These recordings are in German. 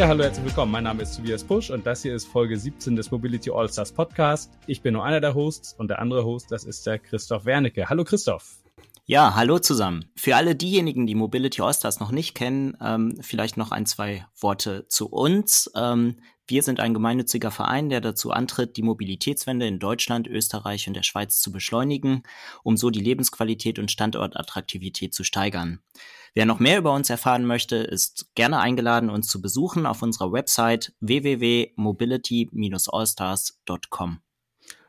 Ja, hallo, herzlich willkommen. Mein Name ist Tobias Pusch und das hier ist Folge 17 des Mobility All Stars Podcast. Ich bin nur einer der Hosts und der andere Host, das ist der Christoph Wernicke. Hallo Christoph. Ja, hallo zusammen. Für alle diejenigen, die Mobility All Stars noch nicht kennen, ähm, vielleicht noch ein, zwei Worte zu uns. Ähm, wir sind ein gemeinnütziger Verein, der dazu antritt, die Mobilitätswende in Deutschland, Österreich und der Schweiz zu beschleunigen, um so die Lebensqualität und Standortattraktivität zu steigern. Wer noch mehr über uns erfahren möchte, ist gerne eingeladen, uns zu besuchen auf unserer Website www.mobility-allstars.com.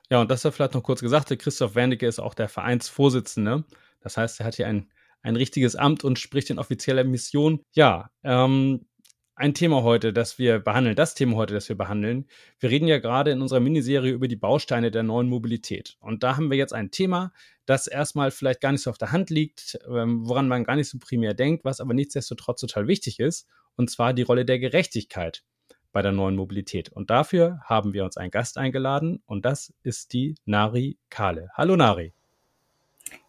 Ja, und das war vielleicht noch kurz gesagt, der Christoph Wernicke ist auch der Vereinsvorsitzende. Das heißt, er hat hier ein, ein richtiges Amt und spricht in offizieller Mission. Ja, ähm, ein Thema heute, das wir behandeln, das Thema heute, das wir behandeln. Wir reden ja gerade in unserer Miniserie über die Bausteine der neuen Mobilität. Und da haben wir jetzt ein Thema, das erstmal vielleicht gar nicht so auf der Hand liegt, ähm, woran man gar nicht so primär denkt, was aber nichtsdestotrotz total wichtig ist, und zwar die Rolle der Gerechtigkeit bei der neuen Mobilität. Und dafür haben wir uns einen Gast eingeladen und das ist die Nari Kahle. Hallo Nari.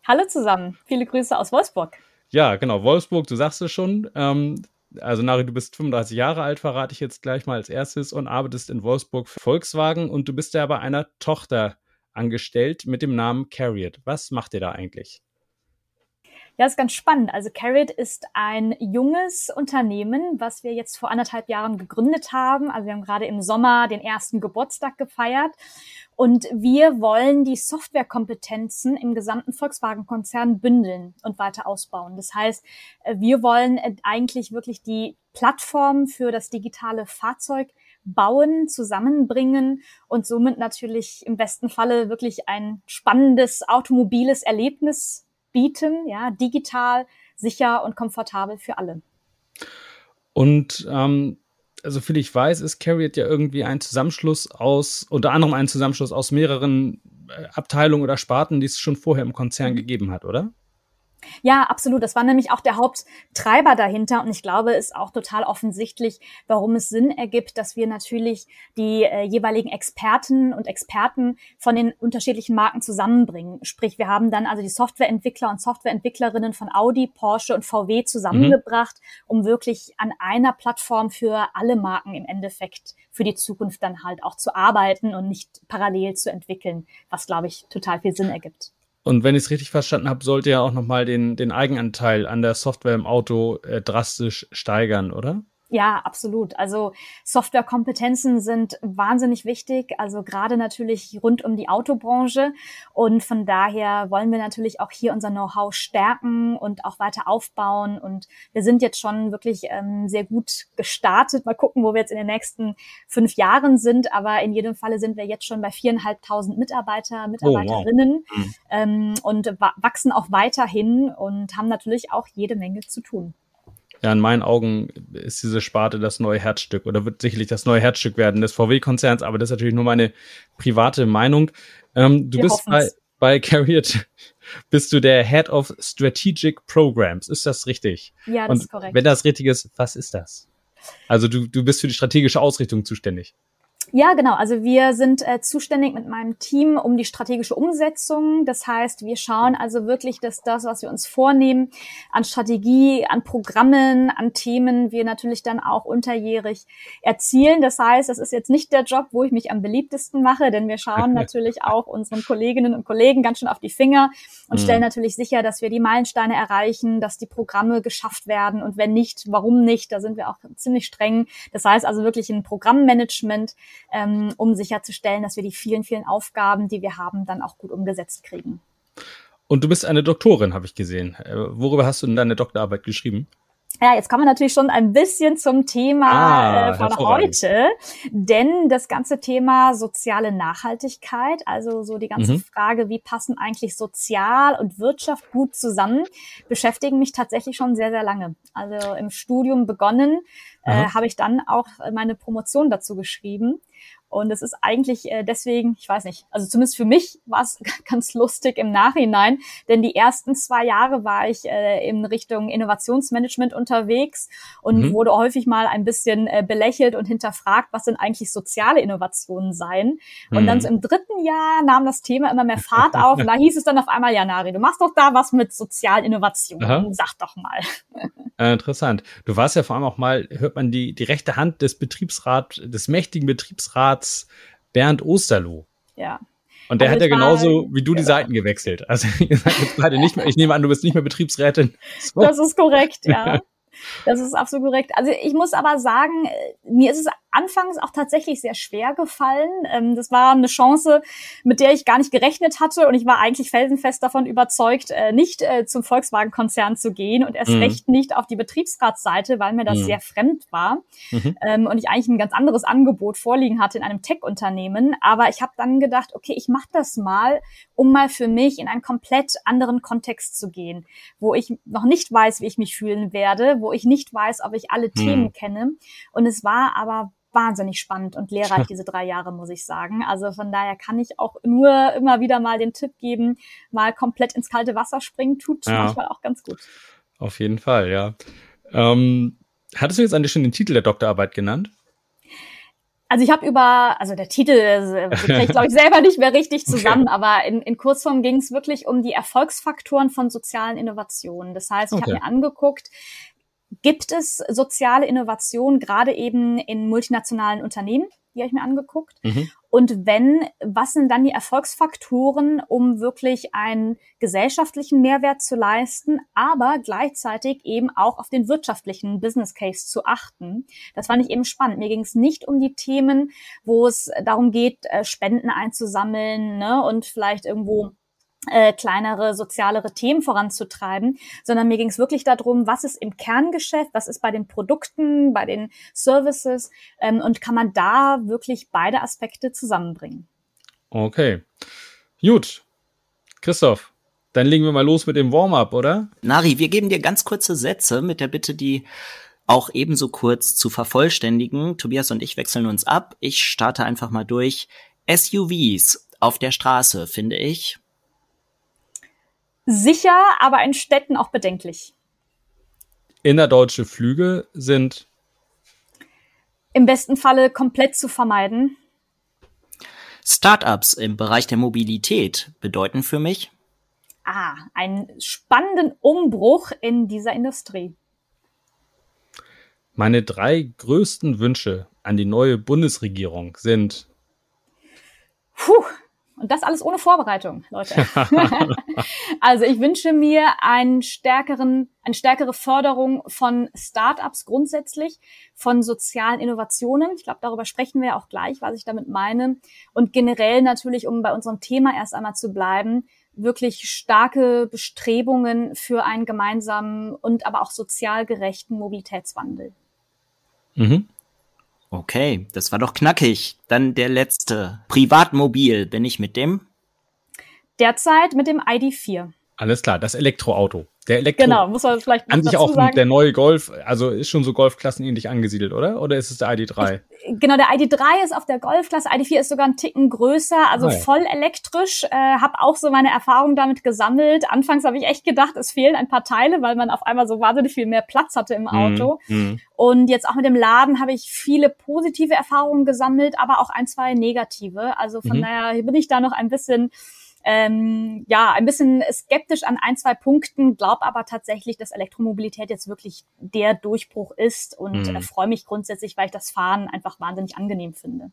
Hallo zusammen, viele Grüße aus Wolfsburg. Ja, genau, Wolfsburg, du sagst es schon. Ähm, also Nari, du bist 35 Jahre alt, verrate ich jetzt gleich mal als erstes und arbeitest in Wolfsburg für Volkswagen und du bist ja bei einer Tochter angestellt mit dem Namen Carriot. Was macht ihr da eigentlich? Ja, ist ganz spannend. Also Carrot ist ein junges Unternehmen, was wir jetzt vor anderthalb Jahren gegründet haben. Also wir haben gerade im Sommer den ersten Geburtstag gefeiert. Und wir wollen die Softwarekompetenzen im gesamten Volkswagen-Konzern bündeln und weiter ausbauen. Das heißt, wir wollen eigentlich wirklich die Plattform für das digitale Fahrzeug bauen, zusammenbringen und somit natürlich im besten Falle wirklich ein spannendes automobiles Erlebnis bieten, ja, digital, sicher und komfortabel für alle. Und ähm, also viel ich weiß, ist Carriot ja irgendwie ein Zusammenschluss aus, unter anderem ein Zusammenschluss aus mehreren äh, Abteilungen oder Sparten, die es schon vorher im Konzern mhm. gegeben hat, oder? Ja, absolut. Das war nämlich auch der Haupttreiber dahinter. Und ich glaube, ist auch total offensichtlich, warum es Sinn ergibt, dass wir natürlich die äh, jeweiligen Experten und Experten von den unterschiedlichen Marken zusammenbringen. Sprich, wir haben dann also die Softwareentwickler und Softwareentwicklerinnen von Audi, Porsche und VW zusammengebracht, mhm. um wirklich an einer Plattform für alle Marken im Endeffekt für die Zukunft dann halt auch zu arbeiten und nicht parallel zu entwickeln, was, glaube ich, total viel Sinn ergibt. Und wenn ich es richtig verstanden habe, sollte ja auch nochmal den, den Eigenanteil an der Software im Auto äh, drastisch steigern, oder? Ja, absolut. Also Softwarekompetenzen sind wahnsinnig wichtig, also gerade natürlich rund um die Autobranche. Und von daher wollen wir natürlich auch hier unser Know-how stärken und auch weiter aufbauen. Und wir sind jetzt schon wirklich ähm, sehr gut gestartet. Mal gucken, wo wir jetzt in den nächsten fünf Jahren sind. Aber in jedem Falle sind wir jetzt schon bei viereinhalbtausend Mitarbeiter, Mitarbeiterinnen oh, wow. Mhm. ähm, und wachsen auch weiterhin und haben natürlich auch jede Menge zu tun ja, in meinen Augen ist diese Sparte das neue Herzstück oder wird sicherlich das neue Herzstück werden des VW-Konzerns, aber das ist natürlich nur meine private Meinung. Ähm, du Wir bist bei, bei Carriot, bist du der Head of Strategic Programs. Ist das richtig? Ja, das Und ist korrekt. Wenn das richtig ist, was ist das? Also du, du bist für die strategische Ausrichtung zuständig. Ja, genau. Also wir sind äh, zuständig mit meinem Team um die strategische Umsetzung. Das heißt, wir schauen also wirklich, dass das, was wir uns vornehmen, an Strategie, an Programmen, an Themen, wir natürlich dann auch unterjährig erzielen. Das heißt, das ist jetzt nicht der Job, wo ich mich am beliebtesten mache, denn wir schauen natürlich auch unseren Kolleginnen und Kollegen ganz schön auf die Finger und mhm. stellen natürlich sicher, dass wir die Meilensteine erreichen, dass die Programme geschafft werden und wenn nicht, warum nicht? Da sind wir auch ziemlich streng. Das heißt also wirklich ein Programmmanagement ähm, um sicherzustellen, dass wir die vielen, vielen Aufgaben, die wir haben, dann auch gut umgesetzt kriegen. Und du bist eine Doktorin, habe ich gesehen. Äh, worüber hast du denn deine Doktorarbeit geschrieben? Ja, jetzt kommen wir natürlich schon ein bisschen zum Thema ah, äh, von heute, denn das ganze Thema soziale Nachhaltigkeit, also so die ganze mhm. Frage, wie passen eigentlich Sozial und Wirtschaft gut zusammen, beschäftigen mich tatsächlich schon sehr, sehr lange. Also im Studium begonnen, äh, habe ich dann auch meine Promotion dazu geschrieben Und es ist eigentlich äh, deswegen, ich weiß nicht, also zumindest für mich war es ganz lustig im Nachhinein, denn die ersten zwei Jahre war ich äh, in Richtung Innovationsmanagement unterwegs und mhm. wurde häufig mal ein bisschen äh, belächelt und hinterfragt, was denn eigentlich soziale Innovationen seien. Und mhm. dann so im dritten Jahr nahm das Thema immer mehr Fahrt auf und da hieß es dann auf einmal, ja, Nari, du machst doch da was mit sozialen Innovationen. Aha. Sag doch mal. Äh, interessant. Du warst ja vor allem auch mal, hört man die, die rechte Hand des Betriebsrats, des mächtigen Betriebsrats Bernd Osterloh. Ja. Und der also hat ja genauso wie du die Seiten gewechselt. Also ich sage jetzt gerade nicht mehr, ich nehme an, du bist nicht mehr Betriebsrätin. So. Das ist korrekt, ja. Das ist absolut korrekt. Also ich muss aber sagen, äh, mir ist es anfangs auch tatsächlich sehr schwer gefallen. Ähm, das war eine Chance, mit der ich gar nicht gerechnet hatte und ich war eigentlich felsenfest davon überzeugt, äh, nicht äh, zum Volkswagen-Konzern zu gehen und erst mhm. recht nicht auf die Betriebsratsseite, weil mir das mhm. sehr fremd war mhm. Ähm, und ich eigentlich ein ganz anderes Angebot vorliegen hatte in einem Tech-Unternehmen. Aber ich habe dann gedacht, okay, ich mache das mal, um mal für mich in einen komplett anderen Kontext zu gehen, wo ich noch nicht weiß, wie ich mich fühlen werde, wo ich nicht weiß, ob ich alle mhm. Themen kenne. Und es war aber wahnsinnig spannend und lehrreich diese drei Jahre, muss ich sagen. Also von daher kann ich auch nur immer wieder mal den Tipp geben, mal komplett ins kalte Wasser springen, tut ja. manchmal auch ganz gut. Auf jeden Fall, ja. Ähm, hattest du jetzt eigentlich schon den Titel der Doktorarbeit genannt? Also ich habe über, also der Titel äh, kriege ich glaube ich selber nicht mehr richtig zusammen, okay. aber in, in Kurzform ging es wirklich um die Erfolgsfaktoren von sozialen Innovationen. Das heißt, ich okay. habe mir angeguckt, gibt es soziale Innovation, gerade eben in multinationalen Unternehmen, die habe ich mir angeguckt. Mhm. Und wenn, was sind dann die Erfolgsfaktoren, um wirklich einen gesellschaftlichen Mehrwert zu leisten, aber gleichzeitig eben auch auf den wirtschaftlichen Business Case zu achten? Das fand ich eben spannend. Mir ging es nicht um die Themen, wo es darum geht, äh, Spenden einzusammeln ne, und vielleicht irgendwo äh, kleinere, sozialere Themen voranzutreiben, sondern mir ging es wirklich darum, was ist im Kerngeschäft, was ist bei den Produkten, bei den Services ähm, und kann man da wirklich beide Aspekte zusammenbringen. Okay. Gut. Christoph, dann legen wir mal los mit dem Warm-up, oder? Nari, wir geben dir ganz kurze Sätze mit der Bitte, die auch ebenso kurz zu vervollständigen. Tobias und ich wechseln uns ab. Ich starte einfach mal durch. SUVs auf der Straße, finde ich sicher, aber in Städten auch bedenklich. Innerdeutsche Flüge sind im besten Falle komplett zu vermeiden. Startups im Bereich der Mobilität bedeuten für mich ah, einen spannenden Umbruch in dieser Industrie. Meine drei größten Wünsche an die neue Bundesregierung sind Puh, und das alles ohne Vorbereitung, Leute. also ich wünsche mir einen stärkeren, eine stärkere Förderung von Startups grundsätzlich, von sozialen Innovationen. Ich glaube, darüber sprechen wir auch gleich, was ich damit meine. Und generell natürlich, um bei unserem Thema erst einmal zu bleiben, wirklich starke Bestrebungen für einen gemeinsamen und aber auch sozial gerechten Mobilitätswandel. Mhm. Okay, das war doch knackig. Dann der letzte. Privatmobil bin ich mit dem? Derzeit mit dem ID4. Alles klar, das Elektroauto. Der Elektro genau, muss man vielleicht an sich auch sagen. der neue Golf, also ist schon so Golfklassen ähnlich angesiedelt, oder? Oder ist es der ID3? Genau, der ID3 ist auf der Golfklasse, ID4 ist sogar ein Ticken größer, also oh. voll elektrisch. Äh, habe auch so meine Erfahrungen damit gesammelt. Anfangs habe ich echt gedacht, es fehlen ein paar Teile, weil man auf einmal so wahnsinnig viel mehr Platz hatte im Auto. Mm, Und jetzt auch mit dem Laden habe ich viele positive Erfahrungen gesammelt, aber auch ein, zwei negative. Also von mhm. daher bin ich da noch ein bisschen ähm, ja, ein bisschen skeptisch an ein, zwei Punkten, glaube aber tatsächlich, dass Elektromobilität jetzt wirklich der Durchbruch ist und mhm. äh, freue mich grundsätzlich, weil ich das Fahren einfach wahnsinnig angenehm finde.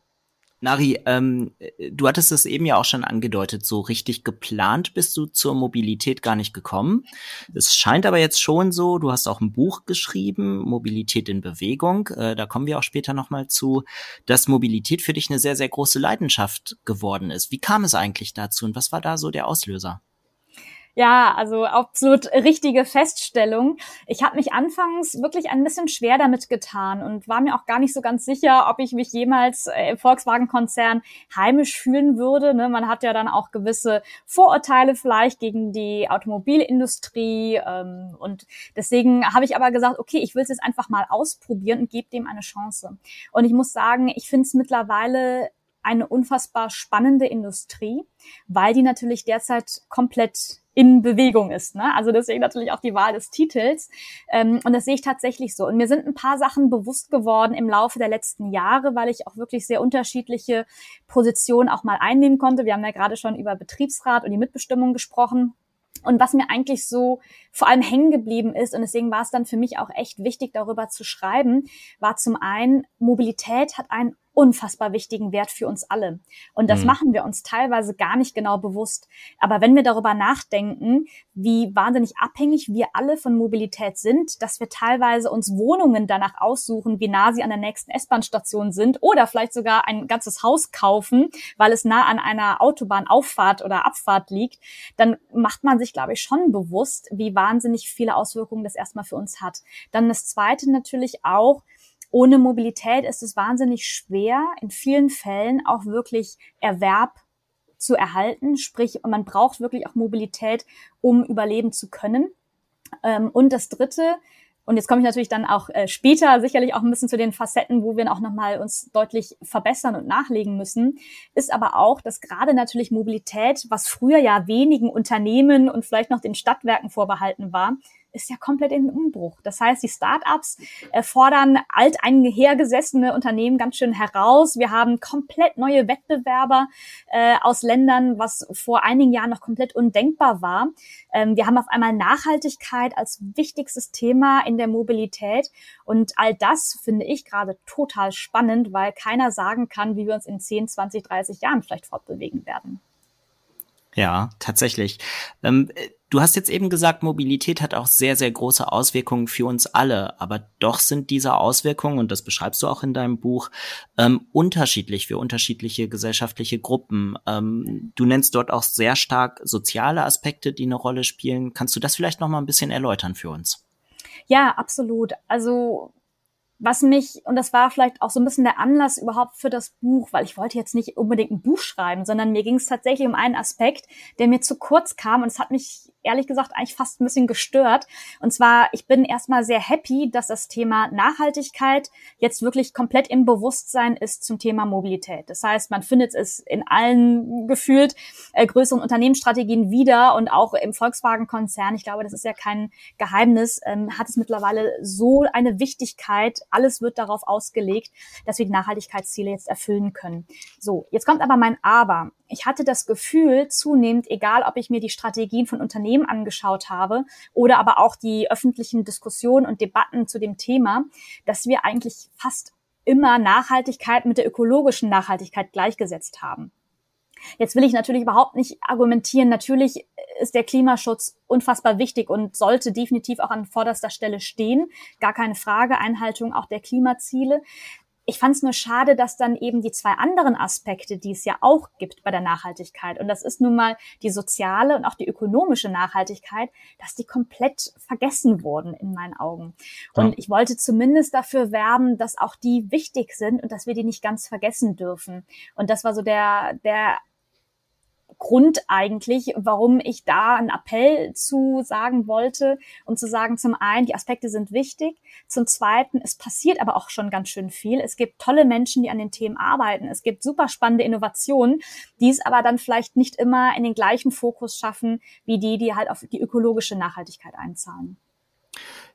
Nari, ähm, du hattest es eben ja auch schon angedeutet, so richtig geplant bist du zur Mobilität gar nicht gekommen. Es scheint aber jetzt schon so, du hast auch ein Buch geschrieben, Mobilität in Bewegung, äh, da kommen wir auch später nochmal zu, dass Mobilität für dich eine sehr, sehr große Leidenschaft geworden ist. Wie kam es eigentlich dazu und was war da so der Auslöser? Ja, also absolut richtige Feststellung. Ich habe mich anfangs wirklich ein bisschen schwer damit getan und war mir auch gar nicht so ganz sicher, ob ich mich jemals äh, im Volkswagen-Konzern heimisch fühlen würde. Ne? Man hat ja dann auch gewisse Vorurteile vielleicht gegen die Automobilindustrie ähm, und deswegen habe ich aber gesagt, okay, ich will es jetzt einfach mal ausprobieren und gebe dem eine Chance. Und ich muss sagen, ich finde es mittlerweile eine unfassbar spannende Industrie, weil die natürlich derzeit komplett in Bewegung ist. Ne? Also deswegen natürlich auch die Wahl des Titels. Ähm, und das sehe ich tatsächlich so. Und mir sind ein paar Sachen bewusst geworden im Laufe der letzten Jahre, weil ich auch wirklich sehr unterschiedliche Positionen auch mal einnehmen konnte. Wir haben ja gerade schon über Betriebsrat und die Mitbestimmung gesprochen. Und was mir eigentlich so vor allem hängen geblieben ist, und deswegen war es dann für mich auch echt wichtig, darüber zu schreiben, war zum einen, Mobilität hat einen unfassbar wichtigen Wert für uns alle. Und das mhm. machen wir uns teilweise gar nicht genau bewusst. Aber wenn wir darüber nachdenken, wie wahnsinnig abhängig wir alle von Mobilität sind, dass wir teilweise uns Wohnungen danach aussuchen, wie nah sie an der nächsten S-Bahn-Station sind oder vielleicht sogar ein ganzes Haus kaufen, weil es nah an einer Autobahnauffahrt oder Abfahrt liegt, dann macht man sich, glaube ich, schon bewusst, wie wahnsinnig viele Auswirkungen das erstmal für uns hat. Dann das Zweite natürlich auch, ohne Mobilität ist es wahnsinnig schwer, in vielen Fällen auch wirklich Erwerb zu erhalten. Sprich, man braucht wirklich auch Mobilität, um überleben zu können. Ähm, und das Dritte, und jetzt komme ich natürlich dann auch äh, später sicherlich auch ein bisschen zu den Facetten, wo wir auch nochmal uns deutlich verbessern und nachlegen müssen, ist aber auch, dass gerade natürlich Mobilität, was früher ja wenigen Unternehmen und vielleicht noch den Stadtwerken vorbehalten war, ist ja komplett in Umbruch. Das heißt, die Startups äh, fordern alteinhergesessene Unternehmen ganz schön heraus. Wir haben komplett neue Wettbewerber äh, aus Ländern, was vor einigen Jahren noch komplett undenkbar war. Ähm, wir haben auf einmal Nachhaltigkeit als wichtigstes Thema in der Mobilität. Und all das finde ich gerade total spannend, weil keiner sagen kann, wie wir uns in 10, 20, 30 Jahren vielleicht fortbewegen werden. Ja, tatsächlich. Ähm, du hast jetzt eben gesagt, Mobilität hat auch sehr, sehr große Auswirkungen für uns alle. Aber doch sind diese Auswirkungen, und das beschreibst du auch in deinem Buch, ähm, unterschiedlich für unterschiedliche gesellschaftliche Gruppen. Ähm, du nennst dort auch sehr stark soziale Aspekte, die eine Rolle spielen. Kannst du das vielleicht noch mal ein bisschen erläutern für uns? Ja, absolut. Also was mich, und das war vielleicht auch so ein bisschen der Anlass überhaupt für das Buch, weil ich wollte jetzt nicht unbedingt ein Buch schreiben, sondern mir ging es tatsächlich um einen Aspekt, der mir zu kurz kam und es hat mich ehrlich gesagt eigentlich fast ein bisschen gestört. Und zwar, ich bin erstmal sehr happy, dass das Thema Nachhaltigkeit jetzt wirklich komplett im Bewusstsein ist zum Thema Mobilität. Das heißt, man findet es in allen gefühlt äh, größeren Unternehmensstrategien wieder und auch im Volkswagen-Konzern. Ich glaube, das ist ja kein Geheimnis, ähm, hat es mittlerweile so eine Wichtigkeit. Alles wird darauf ausgelegt, dass wir die Nachhaltigkeitsziele jetzt erfüllen können. So, jetzt kommt aber mein Aber ich hatte das Gefühl zunehmend, egal ob ich mir die Strategien von Unternehmen angeschaut habe oder aber auch die öffentlichen Diskussionen und Debatten zu dem Thema, dass wir eigentlich fast immer Nachhaltigkeit mit der ökologischen Nachhaltigkeit gleichgesetzt haben. Jetzt will ich natürlich überhaupt nicht argumentieren. Natürlich ist der Klimaschutz unfassbar wichtig und sollte definitiv auch an vorderster Stelle stehen. Gar keine Frage. Einhaltung auch der Klimaziele. Ich fand es nur schade, dass dann eben die zwei anderen Aspekte, die es ja auch gibt bei der Nachhaltigkeit, und das ist nun mal die soziale und auch die ökonomische Nachhaltigkeit, dass die komplett vergessen wurden in meinen Augen. Ja. Und ich wollte zumindest dafür werben, dass auch die wichtig sind und dass wir die nicht ganz vergessen dürfen. Und das war so der, der Grund eigentlich, warum ich da einen Appell zu sagen wollte, um zu sagen, zum einen, die Aspekte sind wichtig, zum zweiten, es passiert aber auch schon ganz schön viel. Es gibt tolle Menschen, die an den Themen arbeiten. Es gibt super spannende Innovationen, die es aber dann vielleicht nicht immer in den gleichen Fokus schaffen, wie die, die halt auf die ökologische Nachhaltigkeit einzahlen.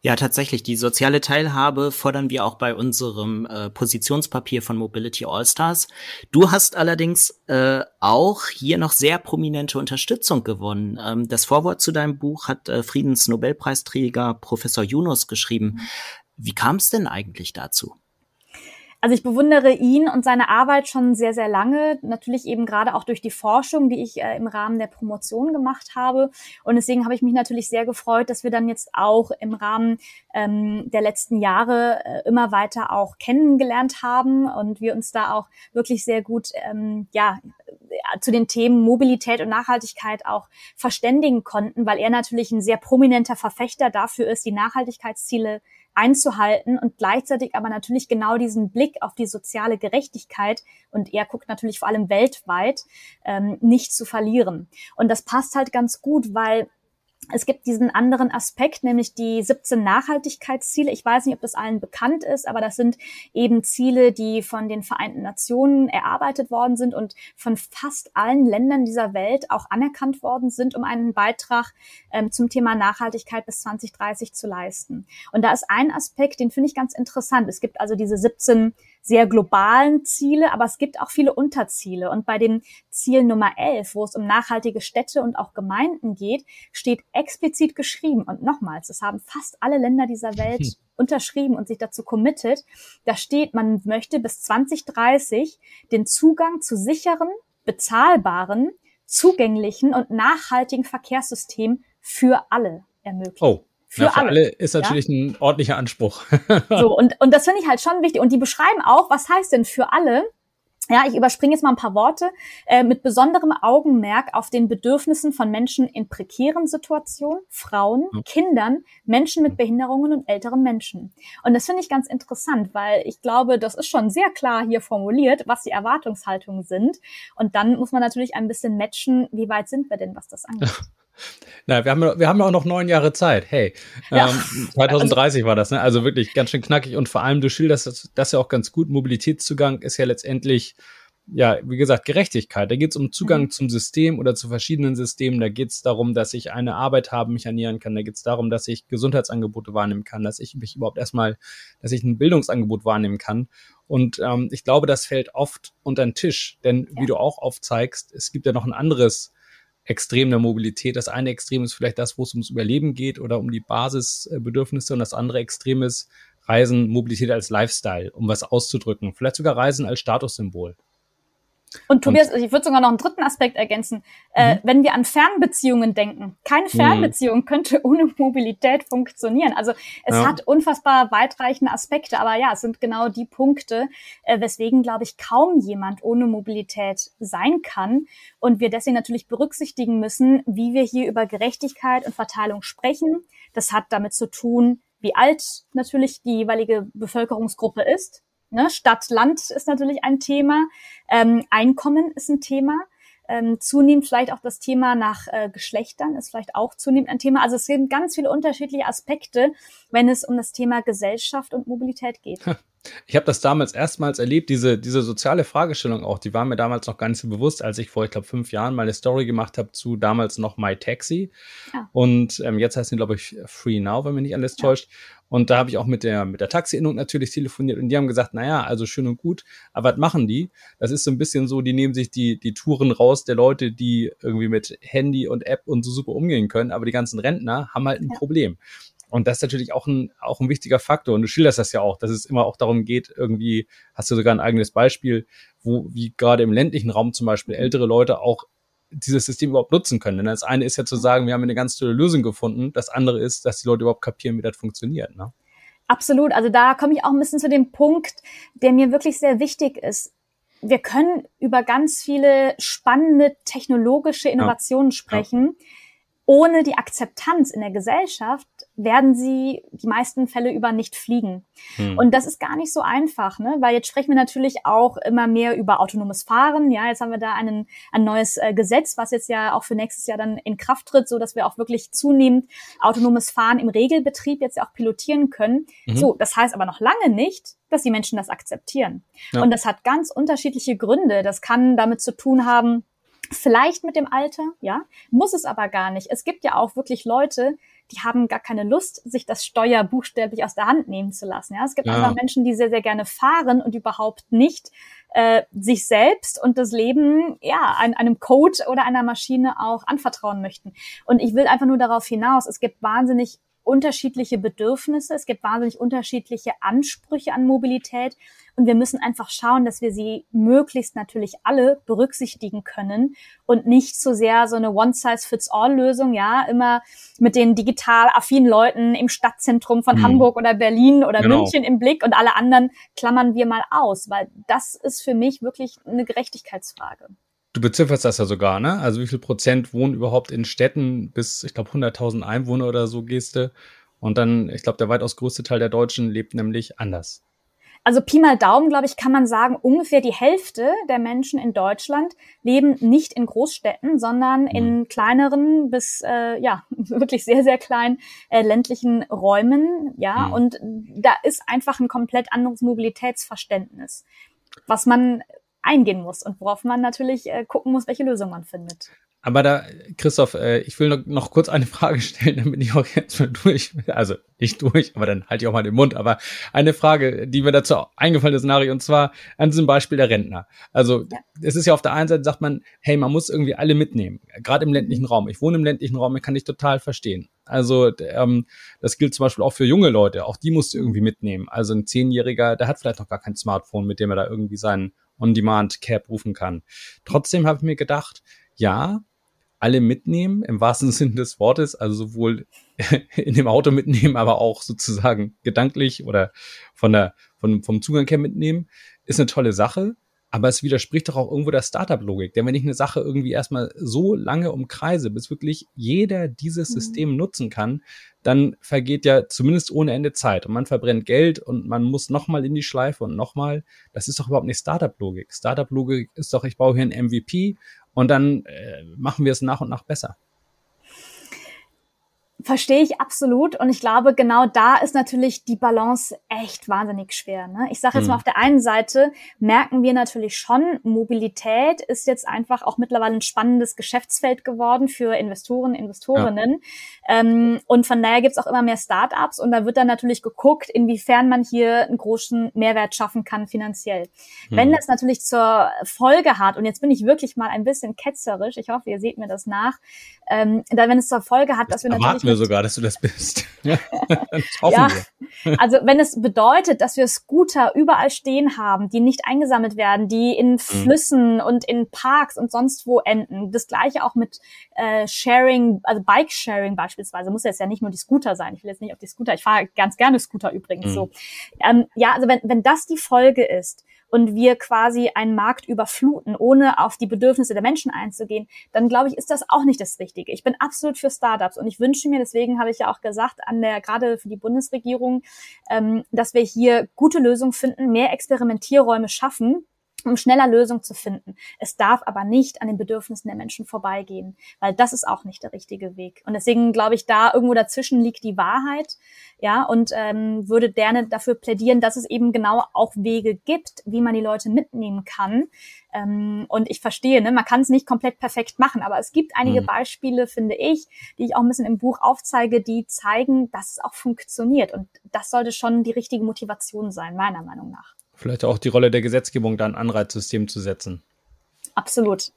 Ja, tatsächlich. Die soziale Teilhabe fordern wir auch bei unserem äh, Positionspapier von Mobility Allstars. Du hast allerdings äh, auch hier noch sehr prominente Unterstützung gewonnen. Ähm, das Vorwort zu deinem Buch hat äh, Friedensnobelpreisträger Professor Yunus geschrieben. Wie kam es denn eigentlich dazu? Also ich bewundere ihn und seine Arbeit schon sehr, sehr lange. Natürlich eben gerade auch durch die Forschung, die ich äh, im Rahmen der Promotion gemacht habe. Und deswegen habe ich mich natürlich sehr gefreut, dass wir dann jetzt auch im Rahmen ähm, der letzten Jahre äh, immer weiter auch kennengelernt haben und wir uns da auch wirklich sehr gut, ähm, ja, zu den Themen Mobilität und Nachhaltigkeit auch verständigen konnten, weil er natürlich ein sehr prominenter Verfechter dafür ist, die Nachhaltigkeitsziele einzuhalten und gleichzeitig aber natürlich genau diesen Blick auf die soziale Gerechtigkeit und er guckt natürlich vor allem weltweit ähm, nicht zu verlieren. Und das passt halt ganz gut, weil es gibt diesen anderen Aspekt, nämlich die 17 Nachhaltigkeitsziele. Ich weiß nicht, ob das allen bekannt ist, aber das sind eben Ziele, die von den Vereinten Nationen erarbeitet worden sind und von fast allen Ländern dieser Welt auch anerkannt worden sind, um einen Beitrag ähm, zum Thema Nachhaltigkeit bis 2030 zu leisten. Und da ist ein Aspekt, den finde ich ganz interessant. Es gibt also diese 17 sehr globalen Ziele, aber es gibt auch viele Unterziele. Und bei dem Ziel Nummer 11, wo es um nachhaltige Städte und auch Gemeinden geht, steht explizit geschrieben. Und nochmals, das haben fast alle Länder dieser Welt hm. unterschrieben und sich dazu committed. Da steht, man möchte bis 2030 den Zugang zu sicheren, bezahlbaren, zugänglichen und nachhaltigen Verkehrssystemen für alle ermöglichen. Oh. Für, ja, für alle. alle. ist natürlich ja? ein ordentlicher Anspruch. so, und, und das finde ich halt schon wichtig. Und die beschreiben auch, was heißt denn für alle? Ja, ich überspringe jetzt mal ein paar Worte. Äh, mit besonderem Augenmerk auf den Bedürfnissen von Menschen in prekären Situationen, Frauen, mhm. Kindern, Menschen mit Behinderungen und älteren Menschen. Und das finde ich ganz interessant, weil ich glaube, das ist schon sehr klar hier formuliert, was die Erwartungshaltungen sind. Und dann muss man natürlich ein bisschen matchen, wie weit sind wir denn, was das angeht. Na, wir haben, wir haben auch noch neun Jahre Zeit. Hey, ja. ähm, 2030 also, war das, ne? Also wirklich ganz schön knackig und vor allem, du schilderst das, das ja auch ganz gut. Mobilitätszugang ist ja letztendlich, ja, wie gesagt, Gerechtigkeit. Da geht es um Zugang mhm. zum System oder zu verschiedenen Systemen. Da geht es darum, dass ich eine Arbeit haben, mich ernähren kann. Da geht es darum, dass ich Gesundheitsangebote wahrnehmen kann, dass ich mich überhaupt erstmal, dass ich ein Bildungsangebot wahrnehmen kann. Und ähm, ich glaube, das fällt oft unter den Tisch. Denn ja. wie du auch aufzeigst, es gibt ja noch ein anderes Extrem der Mobilität. Das eine Extrem ist vielleicht das, wo es ums Überleben geht oder um die Basisbedürfnisse und das andere Extrem ist Reisen, Mobilität als Lifestyle, um was auszudrücken. Vielleicht sogar Reisen als Statussymbol. Und Tobias, und, ich würde sogar noch einen dritten Aspekt ergänzen. Äh, mhm. wenn wir an Fernbeziehungen denken, keine Fernbeziehung mhm. könnte ohne Mobilität funktionieren. Also es ja. hat unfassbar weitreichende Aspekte, aber ja, es sind genau die Punkte, äh, weswegen, glaube ich, kaum jemand ohne Mobilität sein kann. Und wir deswegen natürlich berücksichtigen müssen, wie wir hier über Gerechtigkeit und Verteilung sprechen. Das hat damit zu tun, wie alt natürlich die jeweilige Bevölkerungsgruppe ist. Ne? Stadt, Land ist natürlich ein Thema. Ähm, Einkommen ist ein Thema. Ähm, zunehmend vielleicht auch das Thema nach äh, Geschlechtern ist vielleicht auch zunehmend ein Thema. Also es sind ganz viele unterschiedliche Aspekte, wenn es um das Thema Gesellschaft und Mobilität geht. Ich habe das damals erstmals erlebt, diese, diese soziale Fragestellung auch, die war mir damals noch gar nicht so bewusst, als ich vor, ich glaube, fünf Jahren mal eine Story gemacht habe zu damals noch My Taxi. Ja. Und ähm, jetzt heißt sie, glaube ich, Free Now, wenn mich nicht alles ja. täuscht. Und da habe ich auch mit der, mit der Taxi-Innung natürlich telefoniert und die haben gesagt, naja, also schön und gut, aber was machen die? Das ist so ein bisschen so, die nehmen sich die, die Touren raus der Leute, die irgendwie mit Handy und App und so super umgehen können, aber die ganzen Rentner haben halt ein ja. Problem. Und das ist natürlich auch ein, auch ein wichtiger Faktor. Und du schilderst das ja auch, dass es immer auch darum geht, irgendwie, hast du sogar ein eigenes Beispiel, wo, wie gerade im ländlichen Raum zum Beispiel ältere Leute auch dieses System überhaupt nutzen können. Denn das eine ist ja zu sagen, wir haben eine ganz tolle Lösung gefunden. Das andere ist, dass die Leute überhaupt kapieren, wie das funktioniert. Ne? Absolut. Also da komme ich auch ein bisschen zu dem Punkt, der mir wirklich sehr wichtig ist. Wir können über ganz viele spannende technologische Innovationen ja. sprechen. Ja ohne die Akzeptanz in der Gesellschaft werden sie die meisten Fälle über nicht fliegen. Hm. Und das ist gar nicht so einfach, ne? weil jetzt sprechen wir natürlich auch immer mehr über autonomes Fahren. Ja, jetzt haben wir da einen, ein neues äh, Gesetz, was jetzt ja auch für nächstes Jahr dann in Kraft tritt, so dass wir auch wirklich zunehmend autonomes Fahren im Regelbetrieb jetzt ja auch pilotieren können. Mhm. So, das heißt aber noch lange nicht, dass die Menschen das akzeptieren. Ja. Und das hat ganz unterschiedliche Gründe. Das kann damit zu tun haben, Vielleicht mit dem Alter, ja, muss es aber gar nicht. Es gibt ja auch wirklich Leute, die haben gar keine Lust, sich das Steuer buchstäblich aus der Hand nehmen zu lassen. Ja, es gibt ja. einfach Menschen, die sehr, sehr gerne fahren und überhaupt nicht äh, sich selbst und das Leben ja ein, einem Code oder einer Maschine auch anvertrauen möchten. Und ich will einfach nur darauf hinaus: Es gibt wahnsinnig unterschiedliche Bedürfnisse, es gibt wahnsinnig unterschiedliche Ansprüche an Mobilität und wir müssen einfach schauen, dass wir sie möglichst natürlich alle berücksichtigen können und nicht so sehr so eine One-Size-Fits-All-Lösung, ja, immer mit den digital affinen Leuten im Stadtzentrum von hm. Hamburg oder Berlin oder genau. München im Blick und alle anderen klammern wir mal aus, weil das ist für mich wirklich eine Gerechtigkeitsfrage. Du bezifferst das ja sogar, ne? Also wie viel Prozent wohnen überhaupt in Städten bis, ich glaube, 100.000 Einwohner oder so gehst du. Und dann, ich glaube, der weitaus größte Teil der Deutschen lebt nämlich anders. Also Pi mal Daumen, glaube ich, kann man sagen, ungefähr die Hälfte der Menschen in Deutschland leben nicht in Großstädten, sondern in mhm. kleineren bis äh, ja wirklich sehr sehr kleinen äh, ländlichen Räumen. Ja, mhm. und da ist einfach ein komplett anderes Mobilitätsverständnis, was man eingehen muss und worauf man natürlich äh, gucken muss, welche Lösung man findet. Aber da, Christoph, äh, ich will noch, noch kurz eine Frage stellen, damit ich auch jetzt mal durch, also nicht durch, aber dann halte ich auch mal den Mund. Aber eine Frage, die mir dazu eingefallen ist, Nari, und zwar an diesem Beispiel der Rentner. Also ja. es ist ja auf der einen Seite sagt man, hey, man muss irgendwie alle mitnehmen, gerade im ländlichen Raum. Ich wohne im ländlichen Raum, kann ich total verstehen. Also ähm, das gilt zum Beispiel auch für junge Leute, auch die musst du irgendwie mitnehmen. Also ein Zehnjähriger, der hat vielleicht noch gar kein Smartphone, mit dem er da irgendwie seinen On-Demand-Cab rufen kann. Trotzdem habe ich mir gedacht, ja, alle mitnehmen, im wahrsten Sinne des Wortes, also sowohl in dem Auto mitnehmen, aber auch sozusagen gedanklich oder von der, von, vom Zugang her mitnehmen, ist eine tolle Sache. Aber es widerspricht doch auch irgendwo der Startup-Logik. Denn wenn ich eine Sache irgendwie erstmal so lange umkreise, bis wirklich jeder dieses mhm. System nutzen kann, dann vergeht ja zumindest ohne Ende Zeit und man verbrennt Geld und man muss nochmal in die Schleife und nochmal. Das ist doch überhaupt nicht Startup-Logik. Startup-Logik ist doch, ich baue hier ein MVP und dann äh, machen wir es nach und nach besser. Verstehe ich absolut. Und ich glaube, genau da ist natürlich die Balance echt wahnsinnig schwer. Ne? Ich sage jetzt mal, auf der einen Seite merken wir natürlich schon, Mobilität ist jetzt einfach auch mittlerweile ein spannendes Geschäftsfeld geworden für Investoren, Investorinnen. Ja. Ähm, und von daher gibt's auch immer mehr Startups und da wird dann natürlich geguckt, inwiefern man hier einen großen Mehrwert schaffen kann finanziell. Mhm. Wenn das natürlich zur Folge hat, und jetzt bin ich wirklich mal ein bisschen ketzerisch, ich hoffe, ihr seht mir das nach, ähm, da wenn es zur Folge hat, dass wir natürlich wir sogar, dass du das bist. ja, ja. also wenn es bedeutet, dass wir Scooter überall stehen haben, die nicht eingesammelt werden, die in mhm. Flüssen mhm. und in Parks und sonst wo enden. Das gleiche auch mit äh, Sharing, also Bike-Sharing beispielsweise. Muss jetzt ja nicht nur die Scooter sein. Ich will jetzt nicht auf die Scooter. Ich fahre ganz gerne Scooter übrigens mhm. so. Ähm, ja, also wenn, wenn das die Folge ist, und wir quasi einen Markt überfluten, ohne auf die Bedürfnisse der Menschen einzugehen, dann glaube ich, ist das auch nicht das Richtige. Ich bin absolut für Startups und ich wünsche mir, deswegen habe ich ja auch gesagt, an der, gerade für die Bundesregierung, ähm, dass wir hier gute Lösungen finden, mehr Experimentierräume schaffen, um schneller Lösungen zu finden. Es darf aber nicht an den Bedürfnissen der Menschen vorbeigehen, weil das ist auch nicht der richtige Weg. Und deswegen glaube ich, da irgendwo dazwischen liegt die Wahrheit, ja, und ähm, würde gerne dafür plädieren, dass es eben genau auch Wege gibt, wie man die Leute mitnehmen kann. Ähm, und ich verstehe, ne, man kann es nicht komplett perfekt machen, aber es gibt einige mhm. Beispiele, finde ich, die ich auch ein bisschen im Buch aufzeige, die zeigen, dass es auch funktioniert. Und das sollte schon die richtige Motivation sein, meiner Meinung nach. Vielleicht auch die Rolle der Gesetzgebung, da ein Anreizsystem zu setzen. Absolut.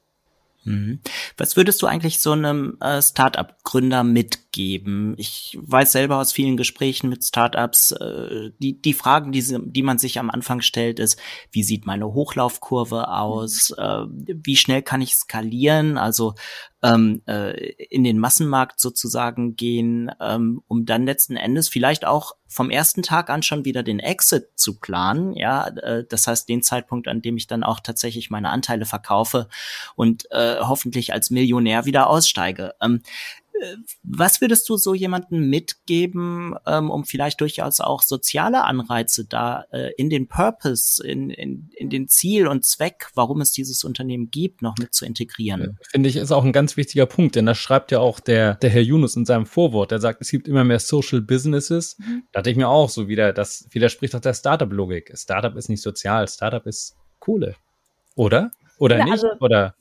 Mhm. Was würdest du eigentlich so einem äh, Startup-Gründer mitgeben? Ich weiß selber aus vielen Gesprächen mit Startups, äh, die, die Fragen, die, die man sich am Anfang stellt, ist, wie sieht meine Hochlaufkurve aus? Äh, wie schnell kann ich skalieren? Also ähm, äh, in den Massenmarkt sozusagen gehen, ähm, um dann letzten Endes vielleicht auch vom ersten Tag an schon wieder den Exit zu planen. Ja, äh, das heißt den Zeitpunkt, an dem ich dann auch tatsächlich meine Anteile verkaufe und äh, hoffentlich als Millionär wieder aussteige. Ähm, was würdest du so jemanden mitgeben, ähm, um vielleicht durchaus auch soziale Anreize da äh, in den Purpose, in, in, in den Ziel und Zweck, warum es dieses Unternehmen gibt, noch mit zu integrieren? Finde ich, ist auch ein ganz wichtiger Punkt, denn das schreibt ja auch der, der Herr Yunus in seinem Vorwort. Der sagt, es gibt immer mehr Social Businesses. Mhm. Da dachte ich mir auch so wieder, das widerspricht auch der Startup-Logik. Startup ist nicht sozial, Startup ist Kohle. Oder? Oder ja, nicht? Also Oder?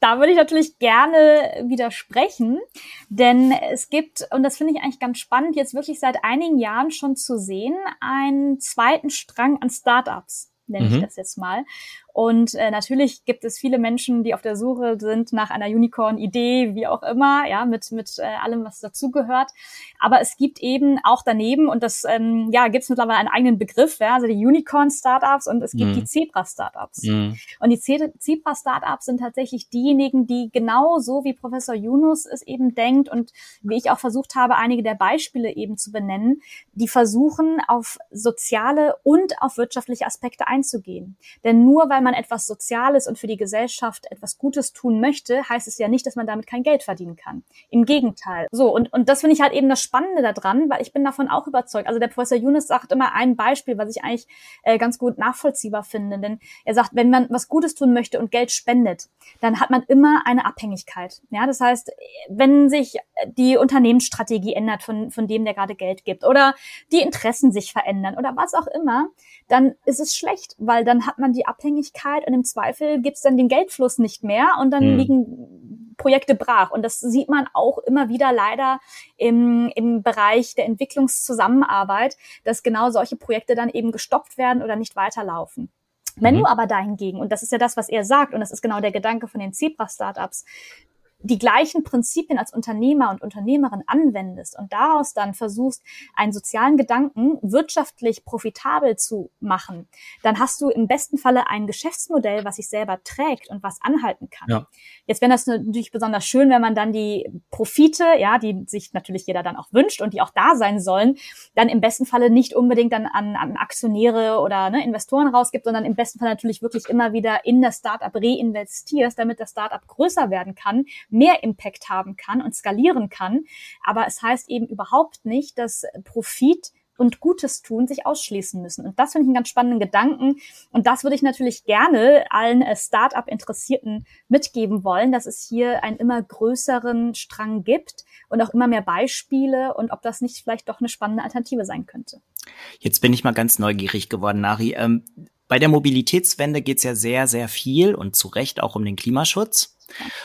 Da würde ich natürlich gerne widersprechen, denn es gibt, und das finde ich eigentlich ganz spannend, jetzt wirklich seit einigen Jahren schon zu sehen, einen zweiten Strang an Startups, nenne mhm. ich das jetzt mal. Und äh, natürlich gibt es viele Menschen, die auf der Suche sind nach einer Unicorn-Idee, wie auch immer, ja, mit, mit äh, allem, was dazugehört. Aber es gibt eben auch daneben, und das ähm, ja, gibt es mittlerweile einen eigenen Begriff, ja, also die Unicorn-Startups und es gibt mhm. die Zebra-Startups. Mhm. Und die Zebra-Startups sind tatsächlich diejenigen, die genau so wie Professor Yunus es eben denkt und wie ich auch versucht habe, einige der Beispiele eben zu benennen, die versuchen, auf soziale und auf wirtschaftliche Aspekte einzugehen. Denn nur weil man etwas Soziales und für die Gesellschaft etwas Gutes tun möchte, heißt es ja nicht, dass man damit kein Geld verdienen kann. Im Gegenteil. So, und, und das finde ich halt eben das Spannende daran, weil ich bin davon auch überzeugt. Also der Professor Yunus sagt immer ein Beispiel, was ich eigentlich äh, ganz gut nachvollziehbar finde. Denn er sagt, wenn man was Gutes tun möchte und Geld spendet, dann hat man immer eine Abhängigkeit. Ja, das heißt, wenn sich die Unternehmensstrategie ändert von, von dem, der gerade Geld gibt oder die Interessen sich verändern oder was auch immer, dann ist es schlecht, weil dann hat man die Abhängigkeit und im Zweifel gibt es dann den Geldfluss nicht mehr und dann hm. liegen Projekte brach. Und das sieht man auch immer wieder leider im, im Bereich der Entwicklungszusammenarbeit, dass genau solche Projekte dann eben gestoppt werden oder nicht weiterlaufen. Wenn mhm. du aber dahingegen, und das ist ja das, was er sagt, und das ist genau der Gedanke von den Zebra-Startups, die gleichen Prinzipien als Unternehmer und Unternehmerin anwendest und daraus dann versuchst, einen sozialen Gedanken wirtschaftlich profitabel zu machen, dann hast du im besten Falle ein Geschäftsmodell, was sich selber trägt und was anhalten kann. Ja. Jetzt wäre das natürlich besonders schön, wenn man dann die Profite, ja, die sich natürlich jeder dann auch wünscht und die auch da sein sollen, dann im besten Falle nicht unbedingt dann an, an Aktionäre oder ne, Investoren rausgibt, sondern im besten Fall natürlich wirklich immer wieder in das Startup reinvestierst, damit das Startup größer werden kann, mehr Impact haben kann und skalieren kann. Aber es heißt eben überhaupt nicht, dass Profit und Gutes tun sich ausschließen müssen. Und das finde ich einen ganz spannenden Gedanken. Und das würde ich natürlich gerne allen äh, Startup-Interessierten mitgeben wollen, dass es hier einen immer größeren Strang gibt und auch immer mehr Beispiele und ob das nicht vielleicht doch eine spannende Alternative sein könnte. Jetzt bin ich mal ganz neugierig geworden, Nari. Ähm, bei der Mobilitätswende geht es ja sehr, sehr viel und zu Recht auch um den Klimaschutz.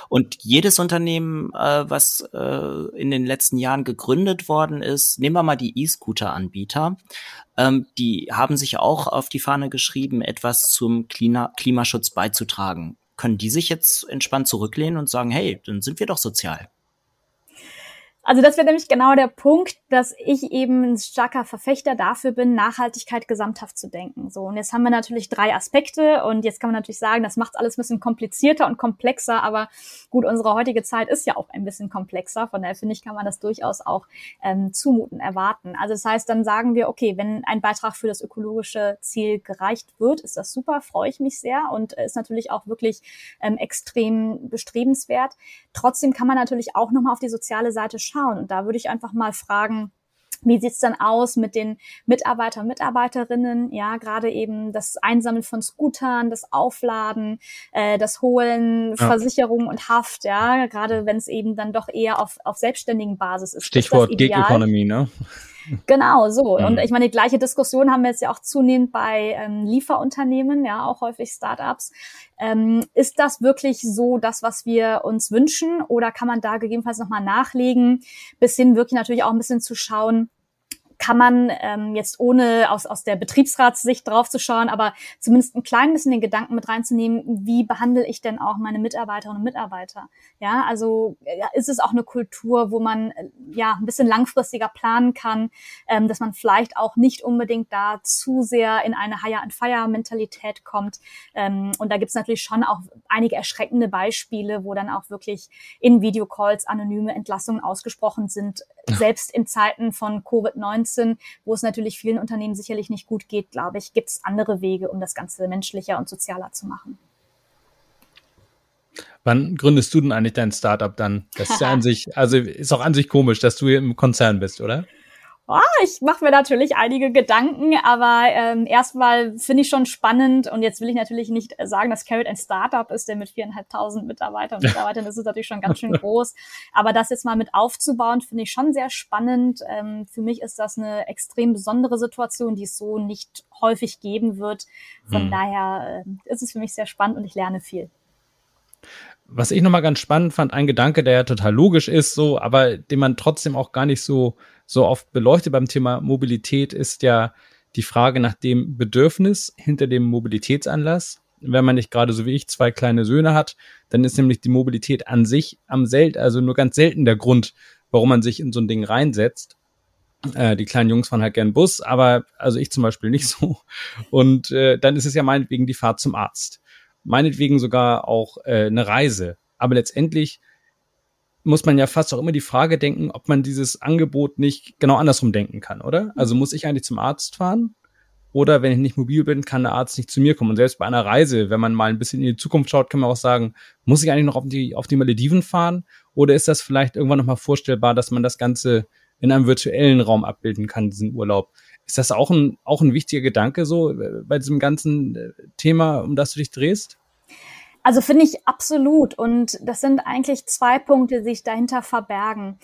Und jedes Unternehmen, äh, was äh, in den letzten Jahren gegründet worden ist, nehmen wir mal die E-Scooter-Anbieter, ähm, die haben sich auch auf die Fahne geschrieben, etwas zum Klima Klimaschutz beizutragen. Können die sich jetzt entspannt zurücklehnen und sagen, hey, dann sind wir doch sozial? Also das wäre nämlich genau der Punkt, dass ich eben ein starker Verfechter dafür bin, Nachhaltigkeit gesamthaft zu denken. So, und jetzt haben wir natürlich drei Aspekte und jetzt kann man natürlich sagen, das macht alles ein bisschen komplizierter und komplexer, aber gut, unsere heutige Zeit ist ja auch ein bisschen komplexer, von daher finde ich, kann man das durchaus auch ähm, zumuten, erwarten. Also das heißt, dann sagen wir, okay, wenn ein Beitrag für das ökologische Ziel gereicht wird, ist das super, freue ich mich sehr und ist natürlich auch wirklich ähm, extrem bestrebenswert. Trotzdem kann man natürlich auch nochmal auf die soziale Seite schauen. Und da würde ich einfach mal fragen, wie sieht's dann aus mit den Mitarbeitern und Mitarbeiterinnen? Ja, gerade eben das Einsammeln von Scootern, das Aufladen, äh, das Holen, ja. Versicherung und Haft, ja, gerade wenn es eben dann doch eher auf, auf selbstständigen Basis ist. Stichwort Gig Economy, ne? Genau, so. Mhm. Und ich meine, die gleiche Diskussion haben wir jetzt ja auch zunehmend bei ähm, Lieferunternehmen, ja, auch häufig Startups. Ähm, ist das wirklich so das, was wir uns wünschen? Oder kann man da gegebenenfalls nochmal nachlegen, bis hin wirklich natürlich auch ein bisschen zu schauen, kann man ähm, jetzt ohne aus, aus der Betriebsratssicht draufzuschauen, aber zumindest ein klein bisschen den Gedanken mit reinzunehmen, wie behandle ich denn auch meine Mitarbeiterinnen und Mitarbeiter? Ja, also ja, ist es auch eine Kultur, wo man äh, ja ein bisschen langfristiger planen kann, ähm, dass man vielleicht auch nicht unbedingt da zu sehr in eine Hire-and-Fire-Mentalität kommt. Ähm, und da gibt es natürlich schon auch einige erschreckende Beispiele, wo dann auch wirklich in Videocalls anonyme Entlassungen ausgesprochen sind, selbst in Zeiten von Covid-19 2019, wo es natürlich vielen Unternehmen sicherlich nicht gut geht, glaube ich, gibt es andere Wege, um das Ganze menschlicher und sozialer zu machen. Wann gründest du denn eigentlich dein Startup dann? Das ist ja an sich, also ist auch an sich komisch, dass du im Konzern bist, oder? Oh, ich mache mir natürlich einige Gedanken, aber ähm, erstmal finde ich schon spannend und jetzt will ich natürlich nicht sagen, dass Carrot ein Startup ist, der mit viereinhalbtausend Mitarbeitern und Mitarbeitern, das ist natürlich schon ganz schön groß. Aber das jetzt mal mit aufzubauen, finde ich schon sehr spannend. Ähm, für mich ist das eine extrem besondere Situation, die es so nicht häufig geben wird. Von hm. daher äh, ist es für mich sehr spannend und ich lerne viel. Was ich nochmal ganz spannend fand, ein Gedanke, der ja total logisch ist, so, aber den man trotzdem auch gar nicht so so oft beleuchtet beim Thema Mobilität, ist ja die Frage nach dem Bedürfnis hinter dem Mobilitätsanlass. Wenn man nicht gerade so wie ich zwei kleine Söhne hat, dann ist nämlich die Mobilität an sich am selten, also nur ganz selten der Grund, warum man sich in so ein Ding reinsetzt. Äh, die kleinen Jungs fahren halt gern Bus, aber also ich zum Beispiel nicht so. Und äh, dann ist es ja meinetwegen die Fahrt zum Arzt. Meinetwegen sogar auch äh, eine Reise. Aber letztendlich muss man ja fast auch immer die Frage denken, ob man dieses Angebot nicht genau andersrum denken kann, oder? Also muss ich eigentlich zum Arzt fahren Oder wenn ich nicht mobil bin, kann der Arzt nicht zu mir kommen. Und selbst bei einer Reise, wenn man mal ein bisschen in die Zukunft schaut, kann man auch sagen, muss ich eigentlich noch auf die, auf die Malediven fahren? Oder ist das vielleicht irgendwann nochmal vorstellbar, dass man das Ganze in einem virtuellen Raum abbilden kann, diesen Urlaub? Ist das auch ein, auch ein wichtiger Gedanke so äh, bei diesem ganzen äh, Thema, um das du dich drehst? Also finde ich absolut. Und das sind eigentlich zwei Punkte, die sich dahinter verbergen.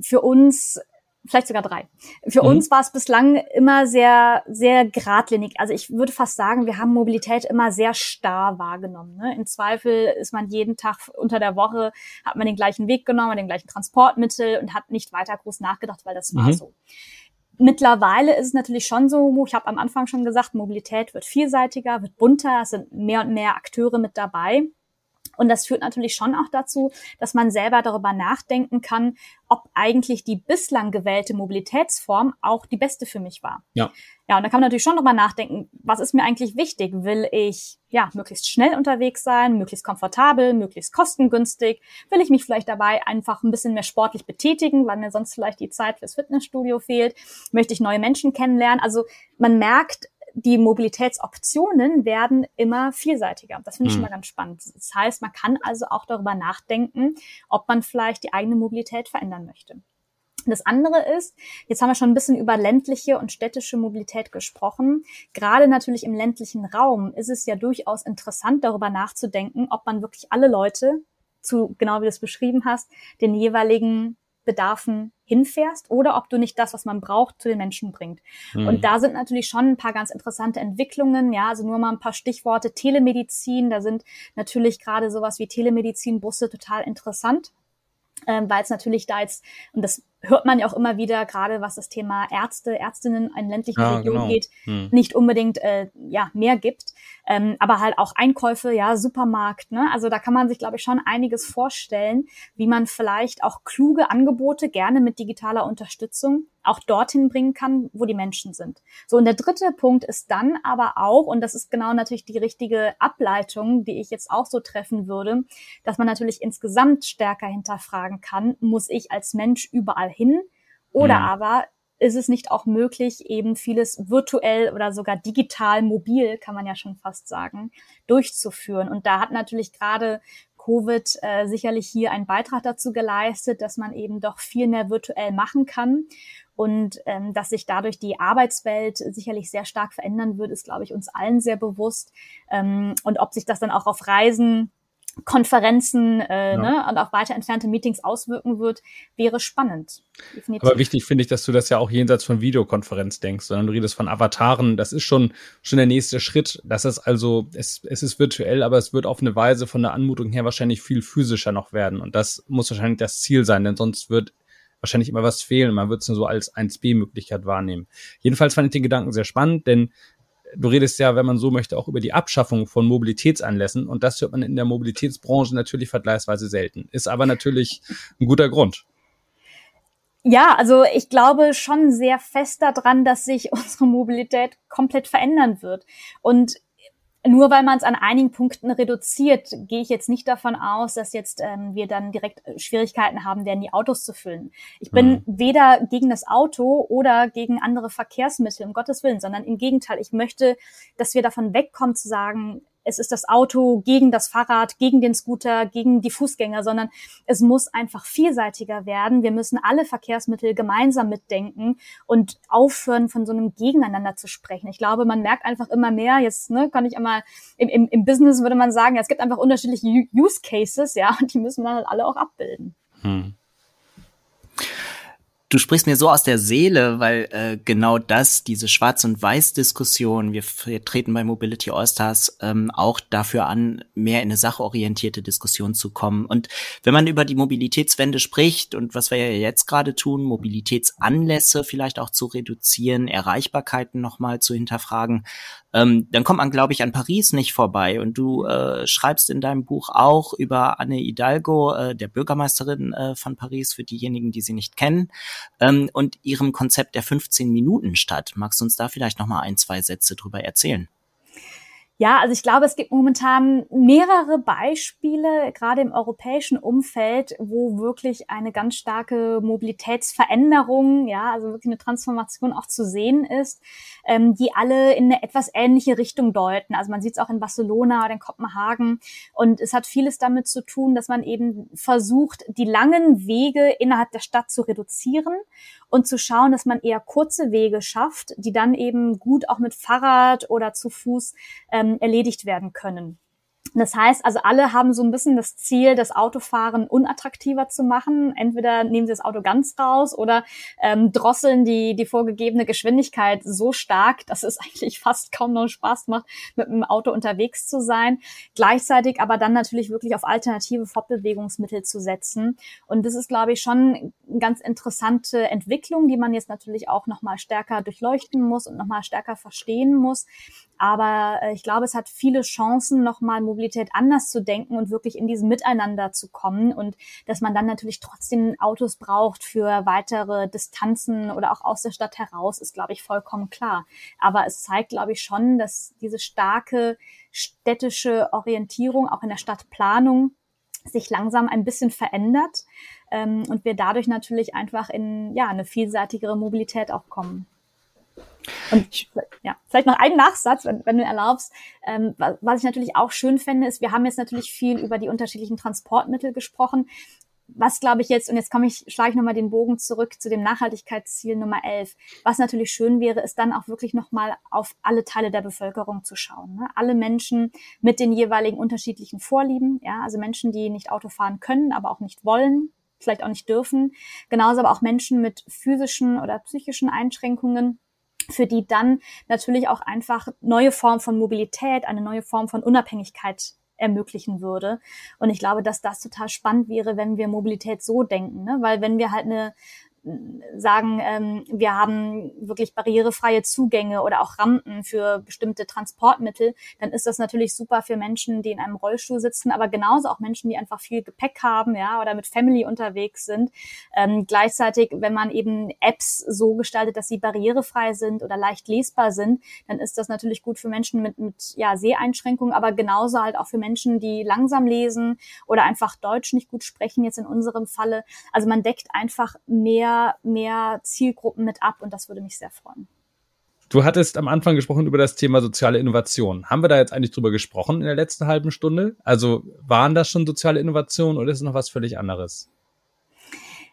Für uns vielleicht sogar drei. Für mhm. uns war es bislang immer sehr, sehr geradlinig. Also ich würde fast sagen, wir haben Mobilität immer sehr starr wahrgenommen. Ne? Im Zweifel ist man jeden Tag unter der Woche, hat man den gleichen Weg genommen, den gleichen Transportmittel und hat nicht weiter groß nachgedacht, weil das war mhm. so. Mittlerweile ist es natürlich schon so, ich habe am Anfang schon gesagt, Mobilität wird vielseitiger, wird bunter, es sind mehr und mehr Akteure mit dabei. Und das führt natürlich schon auch dazu, dass man selber darüber nachdenken kann, ob eigentlich die bislang gewählte Mobilitätsform auch die beste für mich war. Ja. Ja, und da kann man natürlich schon darüber nachdenken, was ist mir eigentlich wichtig? Will ich ja möglichst schnell unterwegs sein, möglichst komfortabel, möglichst kostengünstig? Will ich mich vielleicht dabei einfach ein bisschen mehr sportlich betätigen, weil mir sonst vielleicht die Zeit fürs Fitnessstudio fehlt? Möchte ich neue Menschen kennenlernen? Also man merkt, die Mobilitätsoptionen werden immer vielseitiger. Das finde ich mhm. mal ganz spannend. Das heißt, man kann also auch darüber nachdenken, ob man vielleicht die eigene Mobilität verändern möchte. Das andere ist, jetzt haben wir schon ein bisschen über ländliche und städtische Mobilität gesprochen. Gerade natürlich im ländlichen Raum ist es ja durchaus interessant, darüber nachzudenken, ob man wirklich alle Leute zu, genau wie du es beschrieben hast, den jeweiligen Bedarfen hinfährst oder ob du nicht das, was man braucht, zu den Menschen bringt. Mhm. Und da sind natürlich schon ein paar ganz interessante Entwicklungen. Ja, also nur mal ein paar Stichworte. Telemedizin, da sind natürlich gerade sowas wie Telemedizinbusse total interessant. Ähm, weil es natürlich da jetzt, und das hört man ja auch immer wieder, gerade was das Thema Ärzte, Ärztinnen in ländlichen ja, Regionen genau. geht, hm. nicht unbedingt äh, ja mehr gibt. Ähm, aber halt auch Einkäufe, ja, Supermarkt, ne? Also da kann man sich, glaube ich, schon einiges vorstellen, wie man vielleicht auch kluge Angebote gerne mit digitaler Unterstützung auch dorthin bringen kann, wo die Menschen sind. So, und der dritte Punkt ist dann aber auch, und das ist genau natürlich die richtige Ableitung, die ich jetzt auch so treffen würde, dass man natürlich insgesamt stärker hinterfragen kann, muss ich als Mensch überall hin? Oder mhm. aber ist es nicht auch möglich, eben vieles virtuell oder sogar digital, mobil, kann man ja schon fast sagen, durchzuführen? Und da hat natürlich gerade Covid äh, sicherlich hier einen Beitrag dazu geleistet, dass man eben doch viel mehr virtuell machen kann. Und ähm, dass sich dadurch die Arbeitswelt sicherlich sehr stark verändern wird, ist, glaube ich, uns allen sehr bewusst. Ähm, und ob sich das dann auch auf Reisen Konferenzen äh, ja. ne, und auch weiter entfernte Meetings auswirken wird, wäre spannend. Definitiv. Aber wichtig finde ich, dass du das ja auch jenseits von Videokonferenz denkst, sondern du redest von Avataren. Das ist schon schon der nächste Schritt. Das ist also, es, es ist virtuell, aber es wird auf eine Weise von der Anmutung her wahrscheinlich viel physischer noch werden. Und das muss wahrscheinlich das Ziel sein, denn sonst wird wahrscheinlich immer was fehlen. Man wird es nur so als 1B-Möglichkeit wahrnehmen. Jedenfalls fand ich den Gedanken sehr spannend, denn du redest ja, wenn man so möchte, auch über die Abschaffung von Mobilitätsanlässen und das hört man in der Mobilitätsbranche natürlich vergleichsweise selten. Ist aber natürlich ein guter Grund. Ja, also ich glaube schon sehr fest daran, dass sich unsere Mobilität komplett verändern wird. Und nur weil man es an einigen Punkten reduziert, gehe ich jetzt nicht davon aus, dass jetzt ähm, wir dann direkt äh, Schwierigkeiten haben werden, die Autos zu füllen. Ich bin mhm. weder gegen das Auto oder gegen andere Verkehrsmittel, um Gottes Willen, sondern im Gegenteil, ich möchte, dass wir davon wegkommen zu sagen, es ist das Auto gegen das Fahrrad, gegen den Scooter, gegen die Fußgänger, sondern es muss einfach vielseitiger werden. Wir müssen alle Verkehrsmittel gemeinsam mitdenken und aufhören, von so einem Gegeneinander zu sprechen. Ich glaube, man merkt einfach immer mehr, jetzt ne, kann ich einmal, im, im, im Business würde man sagen, es gibt einfach unterschiedliche Use Cases, ja, und die müssen wir dann halt alle auch abbilden. Hm. Du sprichst mir so aus der Seele, weil äh, genau das, diese Schwarz- und Weiß-Diskussion, wir, wir treten bei Mobility Allstars ähm, auch dafür an, mehr in eine sachorientierte Diskussion zu kommen. Und wenn man über die Mobilitätswende spricht und was wir ja jetzt gerade tun, Mobilitätsanlässe vielleicht auch zu reduzieren, Erreichbarkeiten nochmal zu hinterfragen, ähm, dann kommt man, glaube ich, an Paris nicht vorbei. Und du äh, schreibst in deinem Buch auch über Anne Hidalgo, äh, der Bürgermeisterin äh, von Paris, für diejenigen, die sie nicht kennen, ähm, und ihrem Konzept der 15 Minuten Stadt. Magst du uns da vielleicht noch mal ein, zwei Sätze drüber erzählen? Ja, also ich glaube, es gibt momentan mehrere Beispiele, gerade im europäischen Umfeld, wo wirklich eine ganz starke Mobilitätsveränderung, ja, also wirklich eine Transformation auch zu sehen ist, ähm, die alle in eine etwas ähnliche Richtung deuten. Also man sieht es auch in Barcelona oder in Kopenhagen. Und es hat vieles damit zu tun, dass man eben versucht, die langen Wege innerhalb der Stadt zu reduzieren und zu schauen, dass man eher kurze Wege schafft, die dann eben gut auch mit Fahrrad oder zu Fuß ähm, erledigt werden können. Das heißt, also alle haben so ein bisschen das Ziel, das Autofahren unattraktiver zu machen. Entweder nehmen sie das Auto ganz raus oder ähm, drosseln die, die vorgegebene Geschwindigkeit so stark, dass es eigentlich fast kaum noch Spaß macht, mit dem Auto unterwegs zu sein. Gleichzeitig aber dann natürlich wirklich auf alternative Fortbewegungsmittel zu setzen. Und das ist, glaube ich, schon eine ganz interessante Entwicklung, die man jetzt natürlich auch nochmal stärker durchleuchten muss und nochmal stärker verstehen muss. Aber äh, ich glaube, es hat viele Chancen, nochmal Mobilität anders zu denken und wirklich in diesem Miteinander zu kommen und dass man dann natürlich trotzdem Autos braucht für weitere Distanzen oder auch aus der Stadt heraus, ist, glaube ich, vollkommen klar. Aber es zeigt, glaube ich, schon, dass diese starke städtische Orientierung auch in der Stadtplanung sich langsam ein bisschen verändert ähm, und wir dadurch natürlich einfach in ja eine vielseitigere Mobilität auch kommen. Und ja, vielleicht noch einen Nachsatz, wenn, wenn du erlaubst. Ähm, was ich natürlich auch schön fände, ist, wir haben jetzt natürlich viel über die unterschiedlichen Transportmittel gesprochen. Was glaube ich jetzt, und jetzt komme ich, schlage ich nochmal den Bogen zurück zu dem Nachhaltigkeitsziel Nummer 11. Was natürlich schön wäre, ist dann auch wirklich nochmal auf alle Teile der Bevölkerung zu schauen. Ne? Alle Menschen mit den jeweiligen unterschiedlichen Vorlieben, ja, also Menschen, die nicht Auto fahren können, aber auch nicht wollen, vielleicht auch nicht dürfen. Genauso aber auch Menschen mit physischen oder psychischen Einschränkungen für die dann natürlich auch einfach neue Form von Mobilität, eine neue Form von Unabhängigkeit ermöglichen würde. Und ich glaube, dass das total spannend wäre, wenn wir Mobilität so denken, ne? weil wenn wir halt eine sagen, ähm, wir haben wirklich barrierefreie Zugänge oder auch Rampen für bestimmte Transportmittel, dann ist das natürlich super für Menschen, die in einem Rollstuhl sitzen, aber genauso auch Menschen, die einfach viel Gepäck haben, ja, oder mit Family unterwegs sind. Ähm, gleichzeitig, wenn man eben Apps so gestaltet, dass sie barrierefrei sind oder leicht lesbar sind, dann ist das natürlich gut für Menschen mit, mit ja, Seheinschränkungen, aber genauso halt auch für Menschen, die langsam lesen oder einfach Deutsch nicht gut sprechen, jetzt in unserem Falle. Also man deckt einfach mehr mehr, mehr Zielgruppen mit ab und das würde mich sehr freuen. Du hattest am Anfang gesprochen über das Thema soziale Innovation. Haben wir da jetzt eigentlich drüber gesprochen in der letzten halben Stunde? Also waren das schon soziale Innovationen oder ist es noch was völlig anderes?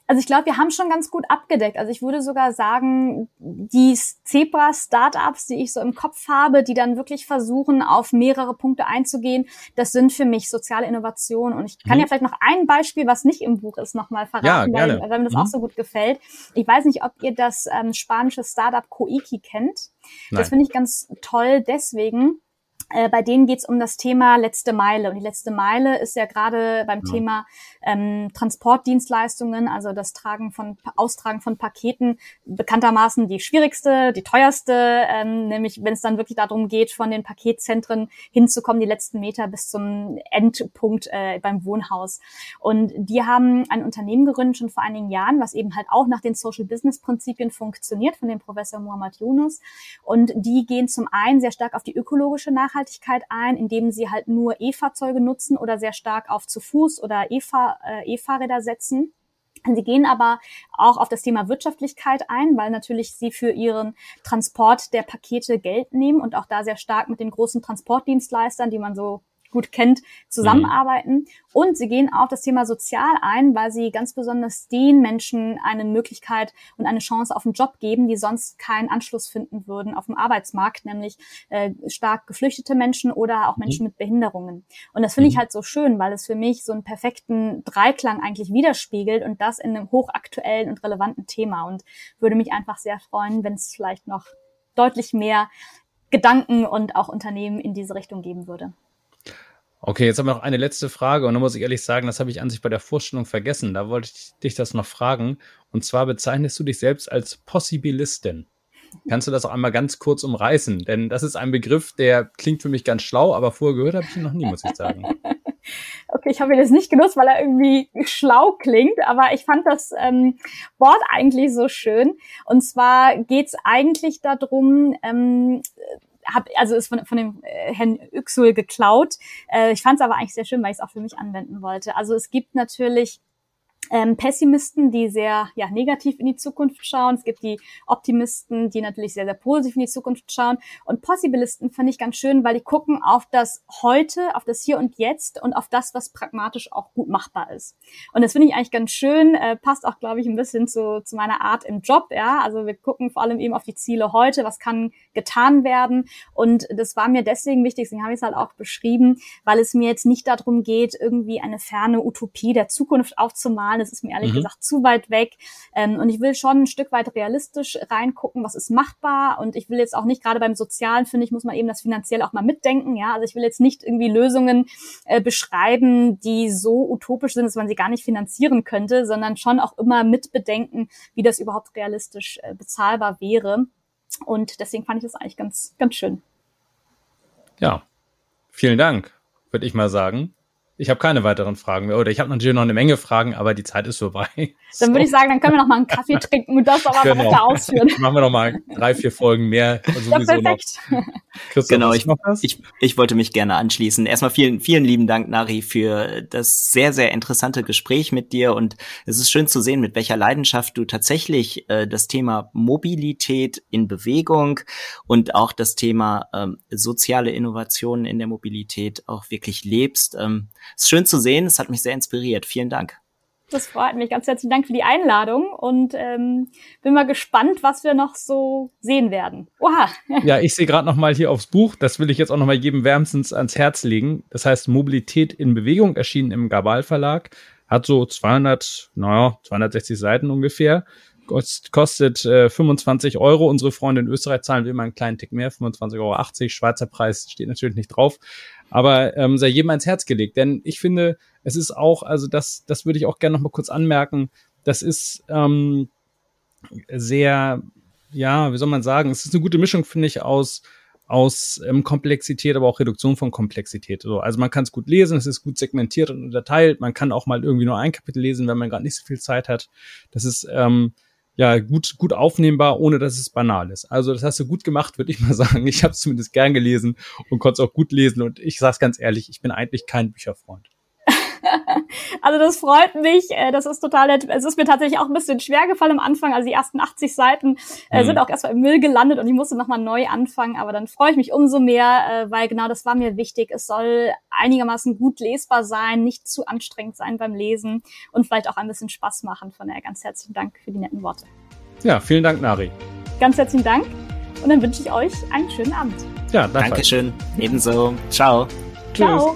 Also ich glaube, wir haben schon ganz gut abgedeckt. Also ich würde sogar sagen, die Zebra-Startups, die ich so im Kopf habe, die dann wirklich versuchen, auf mehrere Punkte einzugehen, das sind für mich soziale Innovationen. Und ich kann mhm. ja vielleicht noch ein Beispiel, was nicht im Buch ist, nochmal verraten, ja, weil, weil, mir das mhm. auch so gut gefällt. Ich weiß nicht, ob ihr das ähm, spanische Startup Koiki kennt. Nein. Das finde ich ganz toll deswegen, äh, bei denen geht es um das Thema letzte Meile. Und die letzte Meile ist ja gerade beim ja. Thema ähm, Transportdienstleistungen, also das Tragen von Austragen von Paketen, bekanntermaßen die schwierigste, die teuerste, ähm, nämlich wenn es dann wirklich darum geht, von den Paketzentren hinzukommen, die letzten Meter bis zum Endpunkt äh, beim Wohnhaus. Und die haben ein Unternehmen gegründet schon vor einigen Jahren, was eben halt auch nach den Social Business Prinzipien funktioniert, von dem Professor Muhammad Yunus. Und die gehen zum einen sehr stark auf die ökologische Nachhaltigkeit Nachhaltigkeit ein, indem sie halt nur E-Fahrzeuge nutzen oder sehr stark auf zu Fuß oder äh, E-Fahrräder setzen. Sie gehen aber auch auf das Thema Wirtschaftlichkeit ein, weil natürlich sie für ihren Transport der Pakete Geld nehmen und auch da sehr stark mit den großen Transportdienstleistern, die man so gut kennt, zusammenarbeiten. Mhm. Und sie gehen auf das Thema Sozial ein, weil sie ganz besonders den Menschen eine Möglichkeit und eine Chance auf einen Job geben, die sonst keinen Anschluss finden würden auf dem Arbeitsmarkt, nämlich äh, stark geflüchtete Menschen oder auch Menschen mhm. mit Behinderungen. Und das finde ich mhm. halt so schön, weil es für mich so einen perfekten Dreiklang eigentlich widerspiegelt und das in einem hochaktuellen und relevanten Thema. Und würde mich einfach sehr freuen, wenn es vielleicht noch deutlich mehr Gedanken und auch Unternehmen in diese Richtung geben würde. Okay, jetzt haben wir noch eine letzte Frage und da muss ich ehrlich sagen, das habe ich an sich bei der Vorstellung vergessen. Da wollte ich dich das noch fragen. Und zwar bezeichnest du dich selbst als Possibilistin. Kannst du das auch einmal ganz kurz umreißen? Denn das ist ein Begriff, der klingt für mich ganz schlau, aber vorher gehört habe ich ihn noch nie, muss ich sagen. Okay, ich habe ihn jetzt nicht genutzt, weil er irgendwie schlau klingt, aber ich fand das ähm, Wort eigentlich so schön. Und zwar geht es eigentlich darum, ähm, hab, also ist von, von dem äh, Herrn Yüksel geklaut. Äh, ich fand es aber eigentlich sehr schön, weil ich es auch für mich anwenden wollte. Also es gibt natürlich ähm, Pessimisten, die sehr ja, negativ in die Zukunft schauen. Es gibt die Optimisten, die natürlich sehr, sehr positiv in die Zukunft schauen. Und Possibilisten fand ich ganz schön, weil die gucken auf das Heute, auf das Hier und Jetzt und auf das, was pragmatisch auch gut machbar ist. Und das finde ich eigentlich ganz schön, äh, passt auch, glaube ich, ein bisschen zu, zu meiner Art im Job. Ja, Also wir gucken vor allem eben auf die Ziele heute, was kann getan werden. Und das war mir deswegen wichtig, deswegen habe ich es halt auch beschrieben, weil es mir jetzt nicht darum geht, irgendwie eine ferne Utopie der Zukunft aufzumalen, Zahlen. Das ist mir ehrlich mhm. gesagt zu weit weg. Ähm, und ich will schon ein Stück weit realistisch reingucken, was ist machbar. Und ich will jetzt auch nicht, gerade beim Sozialen, finde ich, muss man eben das finanziell auch mal mitdenken. Ja, also ich will jetzt nicht irgendwie Lösungen äh, beschreiben, die so utopisch sind, dass man sie gar nicht finanzieren könnte, sondern schon auch immer mitbedenken, wie das überhaupt realistisch äh, bezahlbar wäre. Und deswegen fand ich das eigentlich ganz, ganz schön. Ja, vielen Dank, würde ich mal sagen. Ich habe keine weiteren Fragen mehr. Oder ich habe natürlich noch eine Menge Fragen, aber die Zeit ist vorbei. Dann würde ich sagen, dann können wir noch mal einen Kaffee trinken und das aber genau. weiter ausführen. Machen wir noch mal drei, vier Folgen mehr. Ja, perfekt. genau, ich, ich, ich wollte mich gerne anschließen. Erstmal vielen, vielen lieben Dank, Nari, für das sehr, sehr interessante Gespräch mit dir. Und es ist schön zu sehen, mit welcher Leidenschaft du tatsächlich äh, das Thema Mobilität in Bewegung und auch das Thema ähm, soziale Innovationen in der Mobilität auch wirklich lebst. Ähm, ist schön zu sehen. Es hat mich sehr inspiriert. Vielen Dank. Das freut mich. Ganz herzlichen Dank für die Einladung und ähm, bin mal gespannt, was wir noch so sehen werden. Oha. Ja, ich sehe gerade noch mal hier aufs Buch. Das will ich jetzt auch noch mal jedem wärmstens ans Herz legen. Das heißt Mobilität in Bewegung, erschienen im Gabal Verlag. Hat so 200, naja, 260 Seiten ungefähr. Kostet äh, 25 Euro. Unsere Freunde in Österreich zahlen wie immer einen kleinen Tick mehr, 25,80 Euro. Schweizer Preis steht natürlich nicht drauf aber ähm, sei jedem ans Herz gelegt. Denn ich finde, es ist auch, also das, das würde ich auch gerne noch mal kurz anmerken, das ist ähm, sehr, ja, wie soll man sagen, es ist eine gute Mischung, finde ich, aus aus ähm, Komplexität, aber auch Reduktion von Komplexität. So, also man kann es gut lesen, es ist gut segmentiert und unterteilt. Man kann auch mal irgendwie nur ein Kapitel lesen, wenn man gerade nicht so viel Zeit hat. Das ist ähm, ja gut gut aufnehmbar, ohne dass es banal ist. Also das hast du gut gemacht, würde ich mal sagen. Ich habe es zumindest gern gelesen und konnte es auch gut lesen. Und ich sage ganz ehrlich, ich bin eigentlich kein Bücherfreund. also das freut mich. Äh, das ist total nett. Es ist mir tatsächlich auch ein bisschen schwer gefallen am Anfang. Also die ersten 80 Seiten äh, mhm. sind auch erstmal im Müll gelandet und ich musste nochmal neu anfangen. Aber dann freue ich mich umso mehr, äh, weil genau das war mir wichtig. Es soll einigermaßen gut lesbar sein, nicht zu anstrengend sein beim Lesen und vielleicht auch ein bisschen Spaß machen. Von daher ganz herzlichen Dank für die netten Worte. Ja, vielen Dank, Nari. Ganz herzlichen Dank und dann wünsche ich euch einen schönen Abend. Ja, danke. Dankeschön. Ebenso. Ciao. Ciao.